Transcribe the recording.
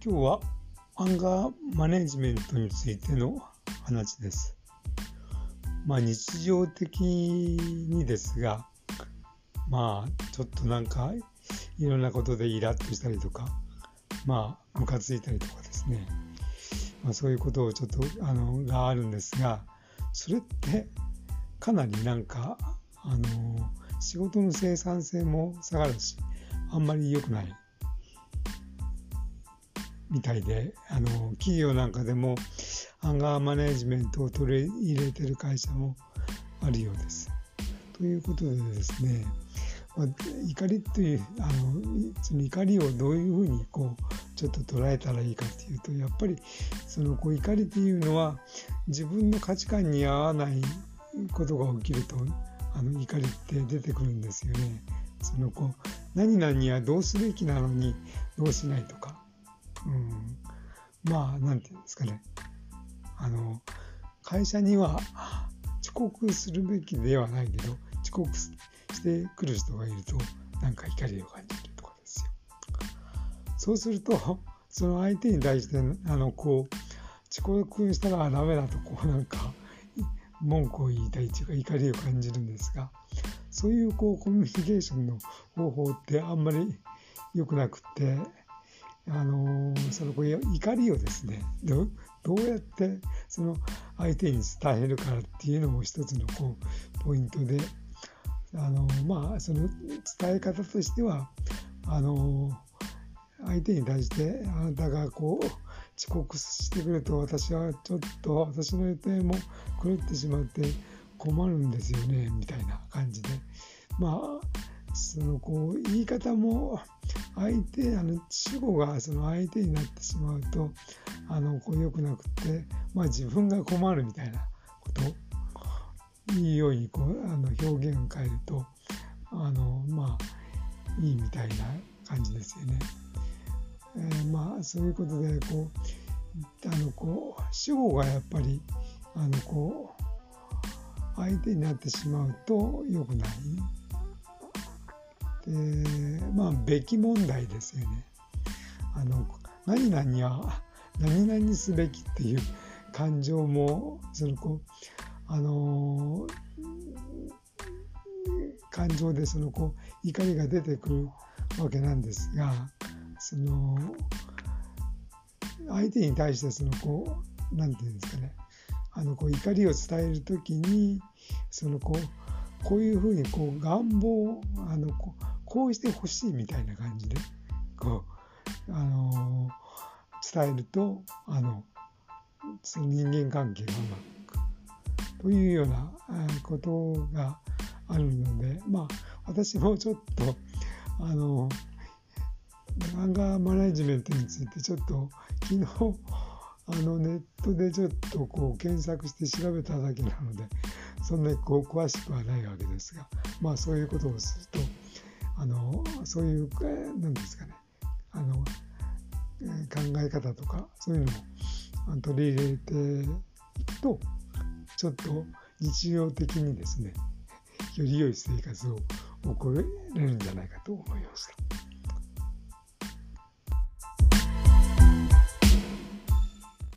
今日はアンガーマネジメントについての話です。まあ日常的にですが、まあちょっとなんかいろんなことでイラッとしたりとか、まあムカついたりとかですね、まあ、そういうことをちょっとあのがあるんですが、それってかなりなんかあの仕事の生産性も下がるし、あんまり良くないみたいであの企業なんかでもアンガーマネジメントを取り入れてる会社もあるようです。ということでですね、まあ、怒りというあのその怒りをどういうふうにこうちょっと捉えたらいいかっていうとやっぱりそのこう怒りっていうのは自分の価値観に合わないことが起きるとあの怒りって出てくるんですよね。そのこう何々はどうすべきなのにどうしないとかうん、まあなんていうんですかね。あの会社には遅刻するべきではないけど遅刻してくる人がいるとなんか怒りを感じるとかですよ。そうするとその相手に対してあのこう遅刻したらダメだとこうなんか文句を言いたいというか怒りを感じるんですがそういうこうコミュニケーションの方法ってあんまり良くなくってあのその怒りをですねどうやってその相手に伝えるかっていうのも一つのこうポイントであのまあその伝え方としてはあの相手に対してあなたがこう遅刻してくると私はちょっと私の予定も狂ってしまって困るんですよねみたいな感じで。まあそのこう言い方も相手あの主語がその相手になってしまうとあのこう良くなくて、まあ、自分が困るみたいなこといいようにこうあの表現を変えるとあのまあいいみたいな感じですよね。えー、まあそういうことでこうあのこう主語がやっぱりあのこう相手になってしまうと良くないでまあべき問題ですよね。あの何々は何々すべきっていう感情もそのこうあの感情でそのこう怒りが出てくるわけなんですがその相手に対してそのこう何て言うんですかねあのこう怒りを伝える時にそのこうこういうふうにこう願望あのこうこうしてほしいみたいな感じでこう、あのー、伝えるとあのその人間関係がうまくというようなことがあるのでまあ私もちょっとあのアンガーマネジメントについてちょっと昨日あのネットでちょっとこう検索して調べただけなのでそんなにこう詳しくはないわけですがまあそういうことをするとあのそういう何ですかねあの考え方とかそういうのを取り入れていくとちょっと日常的にですねより良い生活を送れるんじゃないかと思いました。